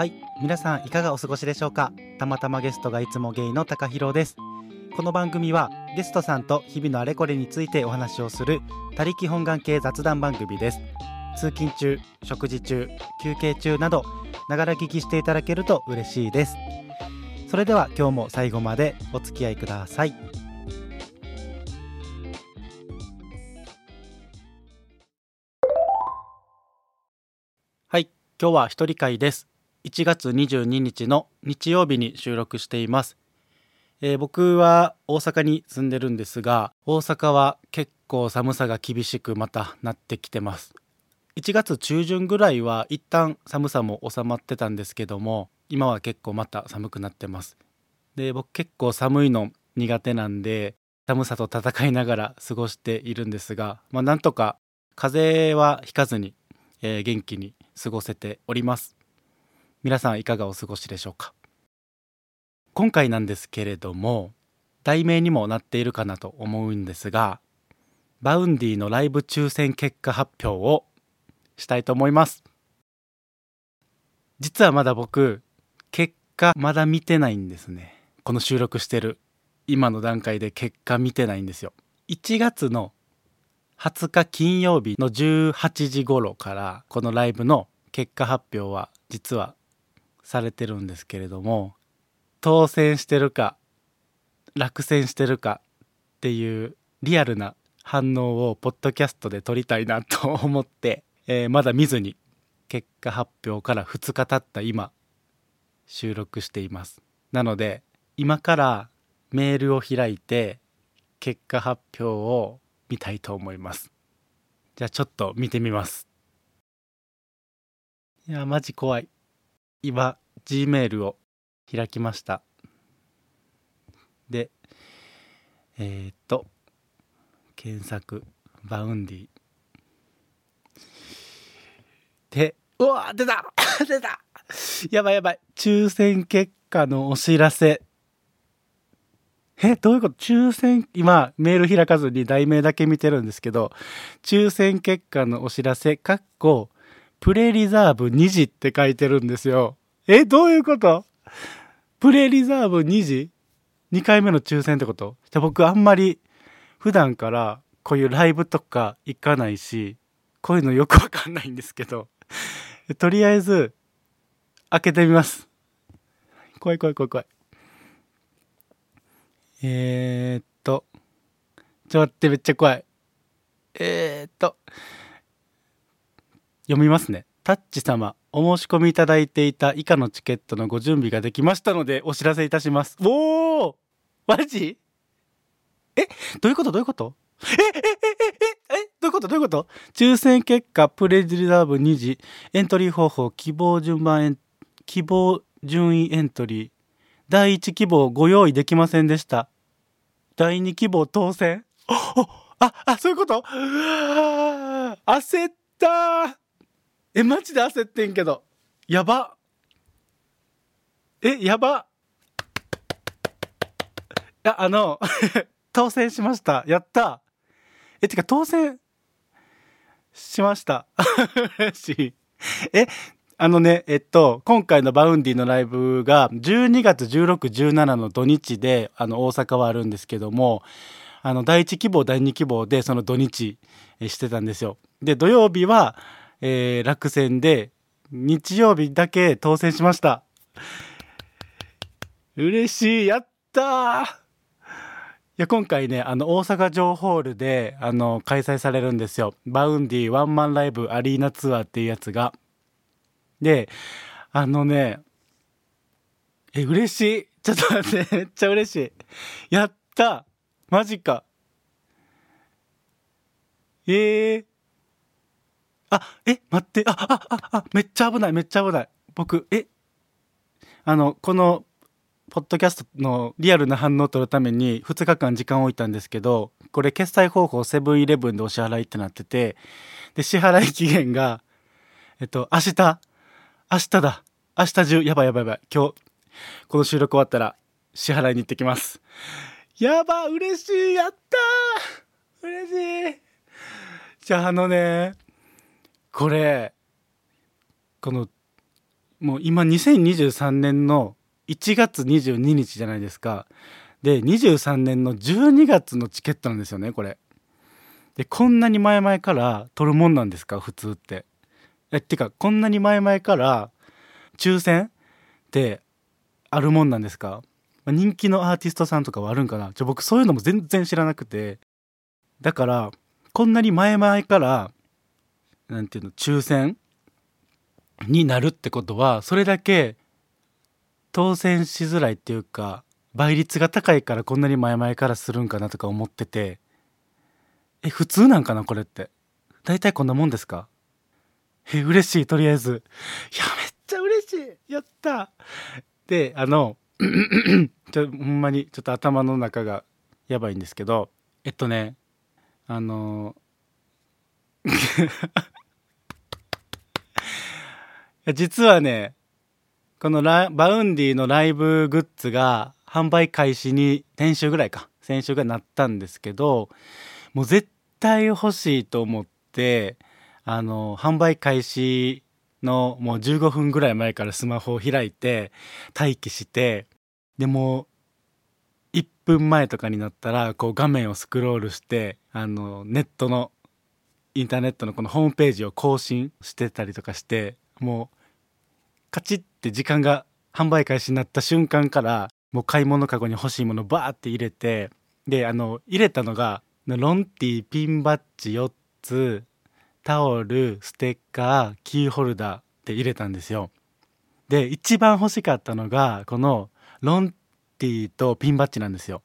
はい皆さんいかがお過ごしでしょうか？たまたまゲストがいつもゲイの高弘です。この番組はゲストさんと日々のあれこれについてお話をする他力本願系雑談番組です。通勤中食事中休憩中などながら聞きしていただけると嬉しいです。それでは今日も最後までお付き合いください。はい今日は一人会です。1月22日の日曜日に収録しています、えー僕は大阪に住んでるんですが大阪は結構寒さが厳しくまたなってきてます。1月中旬ぐらいは一旦寒さも収まってたんですけども今は結構また寒くなってます。で僕結構寒いの苦手なんで寒さと戦いながら過ごしているんですがまあなんとか風邪はひかずに、えー元気に過ごせております。皆さんいかがお過ごしでしょうか？今回なんですけれども題名にもなっているかなと思うんですが Vaundy のライブ抽選結果発表をしたいと思います。実はまだ僕結果まだ見てないんですね。この収録してる今の段階で結果見てないんですよ。1月の20日金曜日の18時頃からこのライブの結果発表は実はされてるんですけれども当選してるか落選してるかっていうリアルな反応をポッドキャストで撮りたいなと思って、えーまだ見ずに結果発表から2日経った今収録しています。なので今からメールを開いて結果発表を見たいと思います。じゃあちょっと見てみます。いやマジ怖い。今 G メールを開きました。でえーっと検索 Vaundy でうわ出た！出た！やばいやばい。抽選結果のお知らせ。えどういうこと？抽選今メール開かずに題名だけ見てるんですけど抽選結果のお知らせかっこプレリザーブ2時って書いてるんですよ。えどういうこと？プレリザーブ2時？2回目の抽選ってこと？じゃ僕あんまり普段からこういうライブとか行かないしこういうのよくわかんないんですけど。とりあえず開けてみます。怖い怖い怖い怖い。えー、っと。ちょっと待ってめっちゃ怖い。えー、っと。読みますね。タッチ様お申し込みいただいていた以下のチケットのご準備ができましたのでお知らせいたします。おおマジ？えどういうこと？どういうこと？ええええええどういうこと？どういうこと？抽選結果プレジリザーブ2時エントリー方法希望順番エン希望順位エントリー第1希望ご用意できませんでした。第2希望当選。ああそういうこと？う焦ったー。えマジで焦ってんけど。やば。えやば。いやあの 当選しました。やった。えてか当選しました。嬉しい。えあのねえっと今回の Vaundy のライブが12月1617の土日であの大阪はあるんですけどもあの第1希望第2希望でその土日してたんですよ。で土曜日は、えー落選で日曜日だけ当選しました。嬉しいやったー。いや今回ねあの大阪城ホールであの開催されるんですよ。バウンディワンマンライブアリーナツアーっていうやつが。であのねえ嬉しい。ちょっと待って めっちゃ嬉しい。やったマジか。えー、あえ待ってああああめっちゃ危ないめっちゃ危ない。僕えあのこのポッドキャストのリアルな反応を取るために2日間時間を置いたんですけどこれ決済方法セブンイレブンでお支払いってなっててで支払い期限がえっと明日。明日だ。明日中。やばいやばいやばい。今日この収録終わったら支払いに行ってきます。やば嬉しいやったー。嬉しい。じゃああのねこれこのもう今2023年の1月22日じゃないですか。で23年の12月のチケットなんですよねこれ。でこんなに前々から取るもんなんですか普通って。えってかこんなに前々から抽選ってあるもんなんですか？人気のアーティストさんとかはあるんかな？ちょ僕そういうのも全然知らなくて。だからこんなに前々から何ていうの抽選になるってことはそれだけ当選しづらいっていうか倍率が高いからこんなに前々からするんかなとか思ってて。え普通なんかなこれって。大体こんなもんですか？え嬉しいとりあえず。いやめっちゃ嬉しい。やった。であの ちょほんまにちょっと頭の中がやばいんですけど。えっとねあの 実はねこの Vaundy のライブグッズが販売開始に先週ぐらいか。先週がなったんですけどもう絶対欲しいと思ってあの販売開始のもう15分ぐらい前からスマホを開いて待機してでも1分前とかになったらこう画面をスクロールしてあのネットのインターネットのこのホームページを更新してたりとかしてもうカチッて時間が販売開始になった瞬間からもう買い物かごに欲しいものバーって入れてであの入れたのがロンティピンバッジ4つタオルステッカーキーホルダーって入れたんですよ。で一番欲しかったのがこのロンティとピンバッジなんですよ。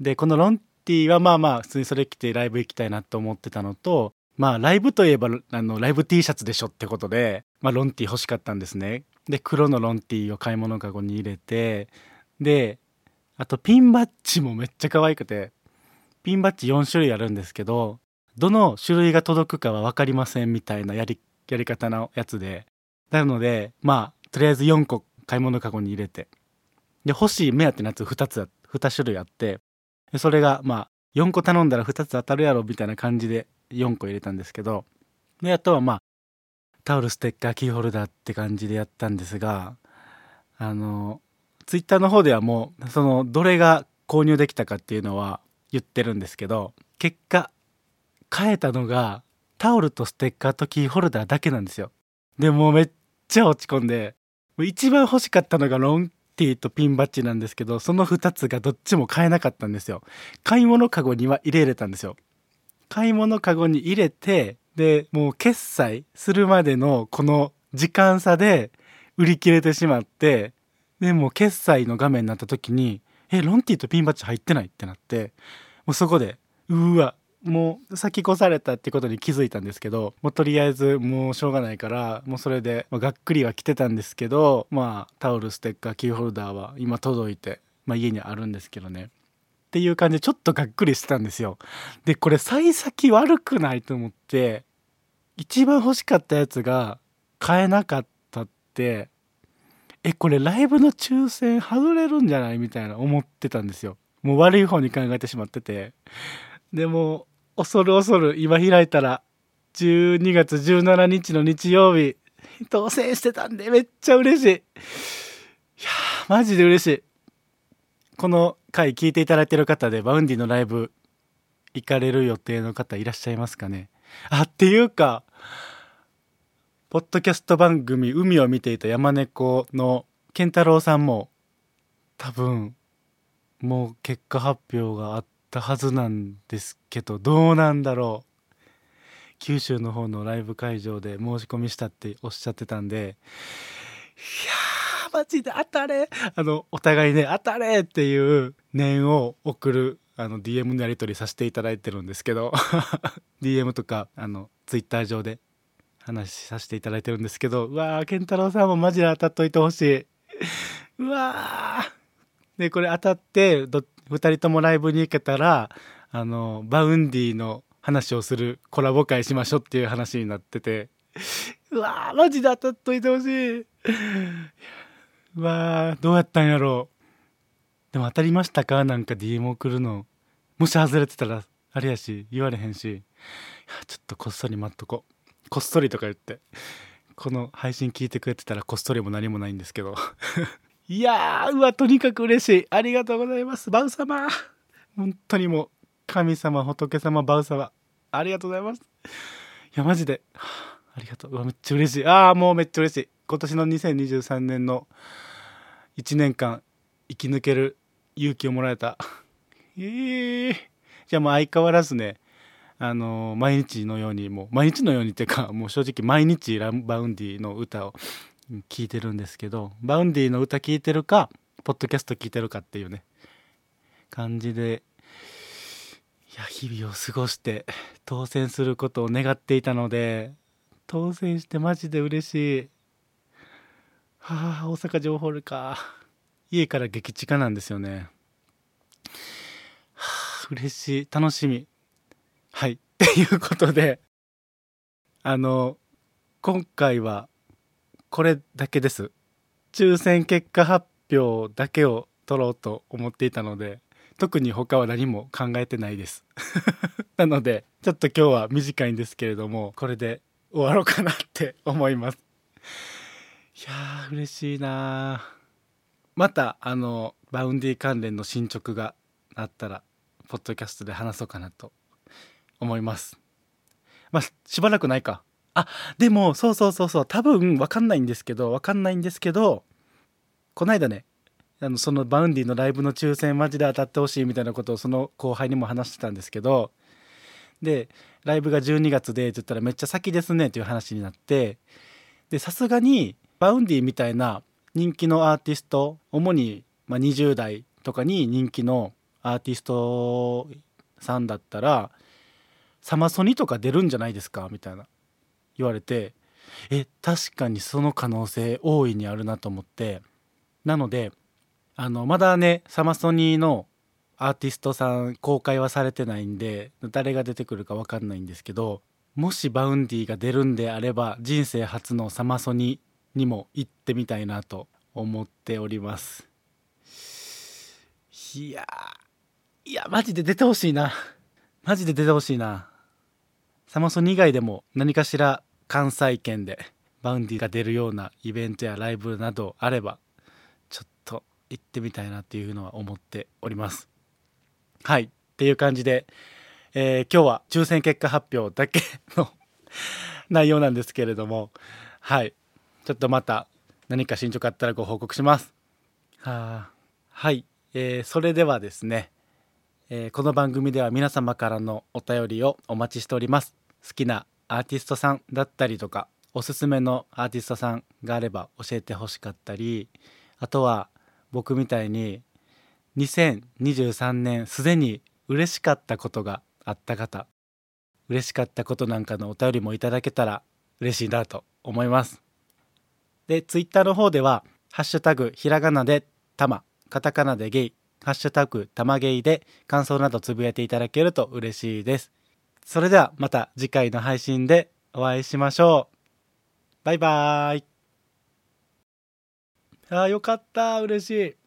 でこのロンティはまあまあ普通にそれ着てライブ行きたいなと思ってたのとまあライブといえばあのライブ T シャツでしょってことで、まあ、ロンティー欲しかったんですね。で黒のロンティーを買い物かごに入れてであとピンバッジもめっちゃ可愛くてピンバッジ4種類あるんですけどどの種類が届くかは分かりませんみたいなやりやり方のやつで。なのでまあとりあえず4個買い物かごに入れてで欲しい目当てのやつ2つ2種類あってそれがまあ4個頼んだら2つ当たるやろみたいな感じで4個入れたんですけどであとはまあタオルステッカーキーホルダーって感じでやったんですがあのツイッターの方ではもうそのどれが購入できたかっていうのは言ってるんですけど結果変えたのがタオルとステッカーとキーホルダーだけなんですよ。でもうめっちゃ落ち込んで一番欲しかったのがロンティーとピンバッジなんですけどその2つがどっちも買えなかったんですよ。買い物かごには入れれたんですよ。買い物かごに入れてでもう決済するまでのこの時間差で売り切れてしまってでもう決済の画面になった時にえロンティとピンバッジ入ってないってなってもうそこでうわもう先越されたってことに気づいたんですけどもうとりあえずもうしょうがないからもうそれで、まあ、がっくりは来てたんですけどまあタオルステッカーキーホルダーは今届いて、まあ、家にあるんですけどね。っていう感じでちょっとがっくりしてたんですよ。でこれ幸先悪くないと思って一番欲しかったやつが買えなかったってえこれライブの抽選外れるんじゃないみたいな思ってたんですよ。もう悪い方に考えてしまってて。でも恐る恐る今開いたら12月17日の日曜日当選してたんでめっちゃ嬉しい。いやマジで嬉しい。この回聞いていただいてる方で Vaundy のライブ行かれる予定の方いらっしゃいますかね？あっていうかポッドキャスト番組「海を見ていた山猫」の健太郎さんも多分もう結果発表があったはずなんですけどどうなんだろう？九州の方のライブ会場で申し込みしたっておっしゃってたんでいやマジで当たれあのお互いね当たれっていう念を送るあの DM のやり取りさせていただいてるんですけど DM とかあの Twitter 上で話させていただいてるんですけどうわー健太郎さんもマジで当たっといてほしい。うわー。でこれ当たってど2人ともライブに行けたらあの Vaundy の話をするコラボ会しましょうっていう話になってて。うわーマジで当たっといてほしい。うわーどうやったんやろう。でも当たりましたか？なんか DM 送るの。もし外れてたらあれやし言われへんし。ちょっとこっそり待っとここっそりとか言って。この配信聞いてくれてたらこっそりも何もないんですけど。いやーうわとにかく嬉しい。ありがとうございます。バウ様。本当にもう神様仏様バウ様。ありがとうございます。いやマジで、ありがとう。うわめっちゃ嬉しい。ああもうめっちゃ嬉しい。今年の2023年の1年間生き抜ける勇気をもらえた。えー、じゃあもう相変わらずねあの毎日のようにもう毎日のようにっていうか もう正直毎日 Vaundy の歌を聴いてるんですけど Vaundy の歌聴いてるかポッドキャスト聴いてるかっていうね感じでいや日々を過ごして当選することを願っていたので当選してマジで嬉しい。はあ大阪城ホールか。家から激近なんですよね。はあ嬉しい。楽しみ。はい。っていうことであの今回はこれだけです。抽選結果発表だけを取ろうと思っていたので特に他は何も考えてないです。なのでちょっと今日は短いんですけれどもこれで終わろうかなって思います。やー嬉しいなまたあの Vaundy 関連の進捗があったらポッドキャストで話そうかなと思います。まあしばらくないか。あでもそうそうそうそう。多分分かんないんですけど分かんないんですけどこないだねあのその Vaundy のライブの抽選マジで当たってほしいみたいなことをその後輩にも話してたんですけどでライブが12月でって言ったらめっちゃ先ですねっていう話になってでさすがに Vaundy みたいな人気のアーティスト主に、ま、20代とかに人気のアーティストさんだったらサマソニとか出るんじゃないですかみたいな言われてえ確かにその可能性大いにあるなと思って。なのであのまだねサマソニのアーティストさん公開はされてないんで誰が出てくるか分かんないんですけどもし Vaundy が出るんであれば人生初のサマソニにも行ってみたいなと思っております。いやいやマジで出てほしいな。マジで出てほしいな。サマソニ以外でも何かしら関西圏で Vaundy が出るようなイベントやライブなどあればちょっと行ってみたいなっていうのは思っております。はい。っていう感じで、えー、今日は抽選結果発表だけの 内容なんですけれども。はい。ちょっとまた何か進捗あったらご報告します。ははい、えー、それではですね、えー、この番組では皆様からのお便りをお待ちしております。好きなアーティストさんだったりとかおすすめのアーティストさんがあれば教えてほしかったりあとは僕みたいに2023年すでに嬉しかったことがあった方嬉しかったことなんかのお便りもいただけたら嬉しいなと思います。でツイッターの方では「ハッシュタグひらがなでたま」カタカナでゲイハッシュタグたまゲイで感想などつぶやいていただけると嬉しいですそれではまた次回の配信でお会いしましょう。バイバーイ。ああ、よかった。嬉しい。